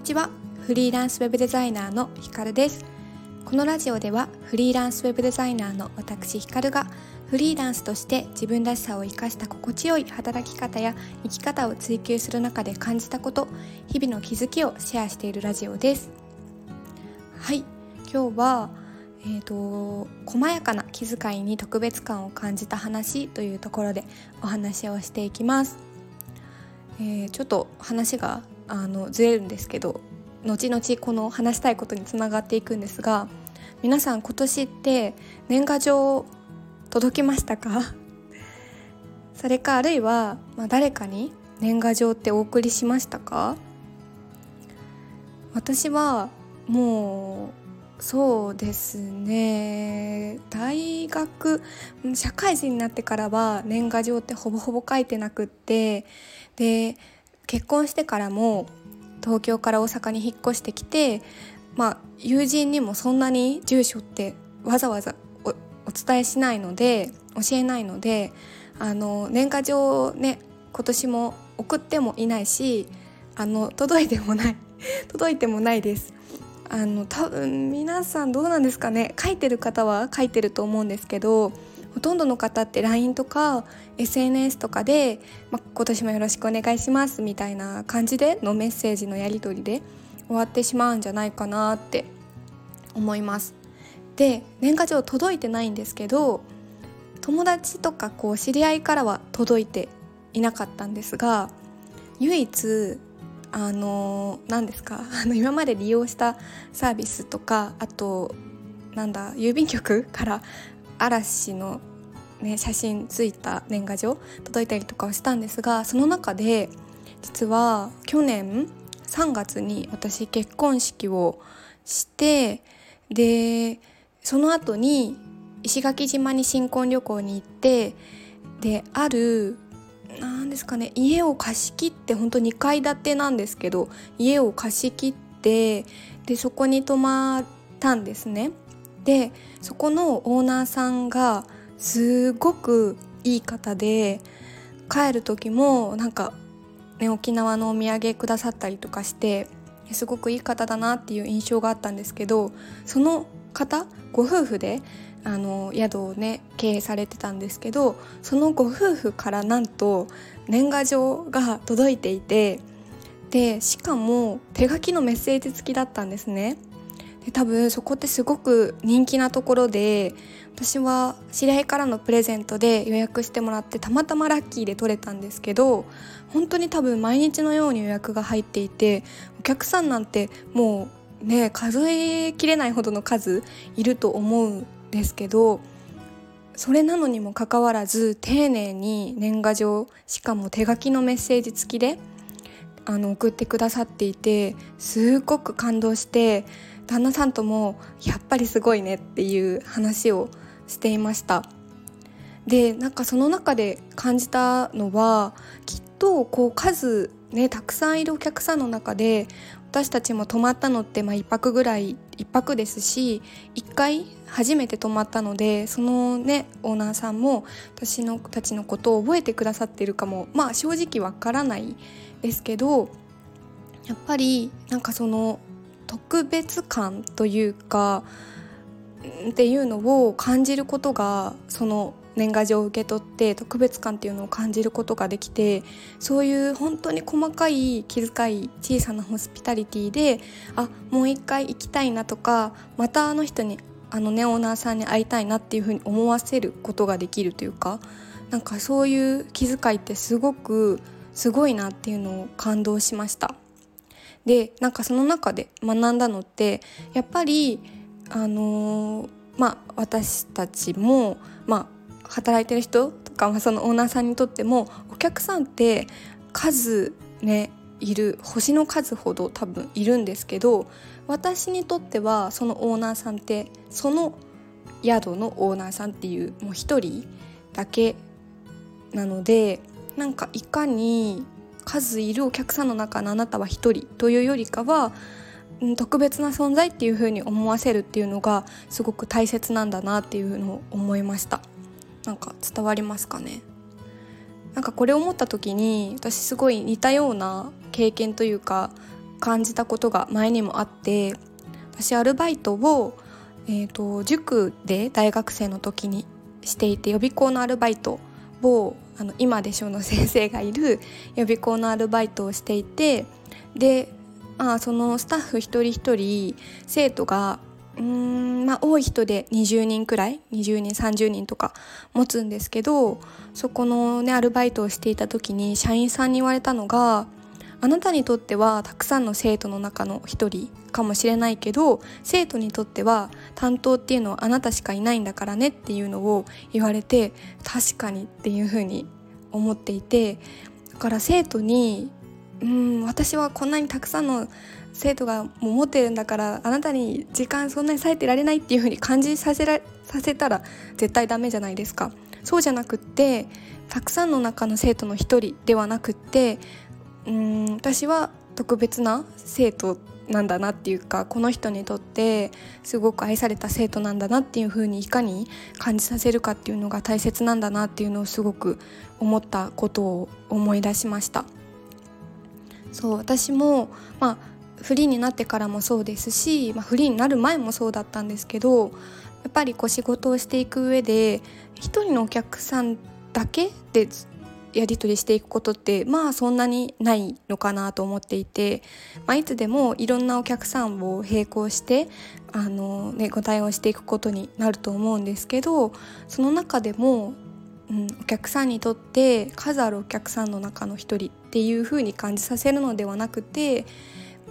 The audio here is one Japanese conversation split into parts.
にちは。フリーランスウェブデザイナーのひかるです。このラジオではフリーランスウェブデザイナーの私ひかるがフリーランスとして自分らしさを生かした心地よい働き方や生き方を追求する中で感じたこと日々の気づきをシェアしているラジオです。はい。今日はえーと、細やかな気遣いに特別感を感じた話というところでお話をしていきます、えー、ちょっと話があのずれるんですけど後々この話したいことにつながっていくんですが皆さん今年って年賀状届きましたか？それかあるいは、まあ、誰かに年賀状ってお送りしましたか？私はもうそうですね大学社会人になってからは年賀状ってほぼほぼ書いてなくってで結婚してからも東京から大阪に引っ越してきてまあ友人にもそんなに住所ってわざわざお伝えしないので教えないのであの年賀状をね今年も送ってもいないしあの届いてもない 届いてもないです。あの多分皆さんどうなんですかね。書いてる方は書いてると思うんですけどほとんどの方って LINE とか SNS とかで、まあ、今年もよろしくお願いしますみたいな感じでのメッセージのやり取りで終わってしまうんじゃないかなって思います。で年賀状届いてないんですけど友達とかこう知り合いからは届いていなかったんですが唯一あの何ですかあの今まで利用したサービスとかあとなんだ郵便局から嵐の、ね、写真ついた年賀状届いたりとかはしたんですがその中で実は去年3月に私結婚式をしてでその後に石垣島に新婚旅行に行ってである何ですかね家を貸し切って本当2階建てなんですけど家を貸し切ってでそこに泊まったんですね。でそこのオーナーさんがすごくいい方で帰る時もなんか、ね、沖縄のお土産くださったりとかしてすごくいい方だなっていう印象があったんですけどその方ご夫婦であの宿をね経営されてたんですけどそのご夫婦からなんと年賀状が届いていてでしかも手書きのメッセージ付きだったんですね。で多分そこってすごく人気なところで私は知り合いからのプレゼントで予約してもらってたまたまラッキーで取れたんですけど本当に多分毎日のように予約が入っていてお客さんなんてもうね数えきれないほどの数いると思うんですけどそれなのにもかかわらず丁寧に年賀状しかも手書きのメッセージ付きであの送ってくださっていてすごく感動して旦那さんともやっぱりすごいねっていう話をしていました。でなんかその中で感じたのはきっとこう数ねたくさんいるお客さんの中で私たちも泊まったのってまあ1泊ぐらい1泊ですし1回初めて泊まったのでそのねオーナーさんも私のたちのことを覚えてくださってるかもまあ正直わからないですけどやっぱりなんかその特別感というかっていうのを感じることがその年賀状を受け取って特別感っていうのを感じることができてそういう本当に細かい気遣い小さなホスピタリティであもう一回行きたいなとかまたあの人にあのねオーナーさんに会いたいなっていうふうに思わせることができるというかなんかそういう気遣いってすごくすごいなっていうのを感動しました。でなんかその中で学んだのってやっぱりあのー、まあ私たちもまあ働いてる人とか、そのオーナーさんにとってもお客さんって数ねいる星の数ほど多分いるんですけど私にとってはそのオーナーさんってその宿のオーナーさんっていうもう一人だけなのでなんかいかに数いるお客さんの中のあなたは一人というよりかは特別な存在っていう風に思わせるっていうのがすごく大切なんだなっていうのを思いました。なんか伝わりますかね？なんかこれを思った時に私すごい似たような経験というか感じたことが前にもあって私アルバイトを、えーと、塾で大学生の時にしていて予備校のアルバイトをあの今でしょの先生がいる予備校のアルバイトをしていてで、まあ、そのスタッフ一人一人生徒がうんまあ多い人で20人くらい20人30人とか持つんですけどそこのねアルバイトをしていた時に社員さんに言われたのがあなたにとってはたくさんの生徒の中の一人かもしれないけど生徒にとっては担当っていうのはあなたしかいないんだからねっていうのを言われて確かにっていうふうに思っていてだから生徒にうん私はこんなにたくさんの生徒がもう持ってるんだからあなたに時間そんなに割いてられないっていうふうに感じさせらさせたら絶対ダメじゃないですか。そうじゃなくってたくさんの中の生徒の一人ではなくってうん私は特別な生徒なんだなっていうかこの人にとってすごく愛された生徒なんだなっていうふうにいかに感じさせるかっていうのが大切なんだなっていうのをすごく思ったことを思い出しました。そう私もまあフリーになってからもそうですし、まあ、フリーになる前もそうだったんですけどやっぱりこう仕事をしていく上で一人のお客さんだけでやり取りしていくことってまあそんなにないのかなと思っていて、まあ、いつでもいろんなお客さんを並行してあの、ね、ご対応していくことになると思うんですけどその中でも、うん、お客さんにとって数あるお客さんの中の一人っていう風に感じさせるのではなくて、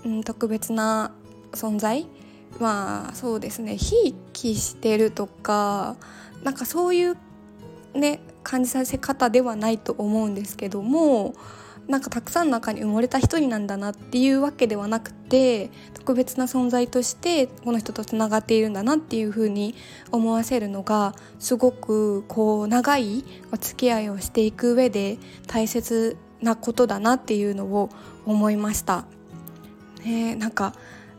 うん、特別な存在まあそうですねひいきしてるとかなんかそういうね感じさせ方ではないと思うんですけどもなんかたくさんの中に埋もれた一人なんだなっていうわけではなくて特別な存在としてこの人とつながっているんだなっていうふうに思わせるのがすごくこう長いお付き合いをしていく上で大切なことだなっていうのを思いました。ね、なんか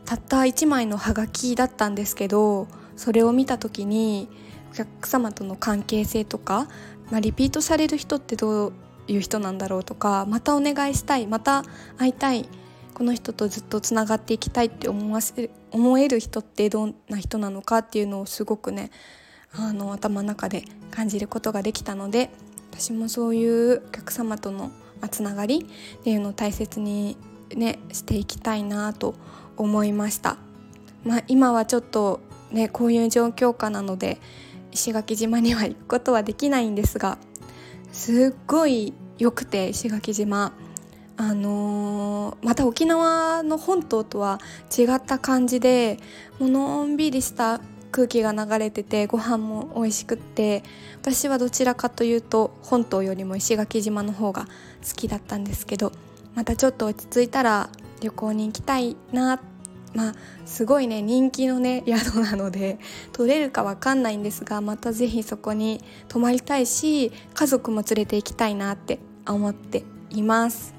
たった1枚のハガキだったんですけどそれを見た時にお客様との関係性とかまあ、リピートされる人ってどういう人なんだろうとかまたお願いしたいまた会いたいこの人とずっとつながっていきたいって思わせ思える人ってどんな人なのかっていうのをすごくねあの頭の中で感じることができたので私もそういうお客様とのつながりっていうのを大切にねしていきたいなと思いました。まあ、今はちょっとねこういう状況下なので石垣島には行くことはできないんですがすっごい良くて石垣島。あのー、また沖縄の本島とは違った感じでものんびりした空気が流れててご飯も美味しくって私はどちらかというと本島よりも石垣島の方が好きだったんですけどまたちょっと落ち着いたら旅行に行きたいなっまあすごいね人気のね 宿なので取れるかわかんないんですがまた是非そこに泊まりたいし家族も連れて行きたいなって思っています。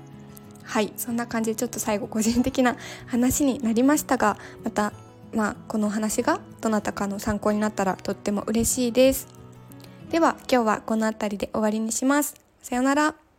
はいそんな感じでちょっと最後個人的な話になりましたがまたまあこの話がどなたかの参考になったらとっても嬉しいです。では今日はこの辺りで終わりにします。さようなら。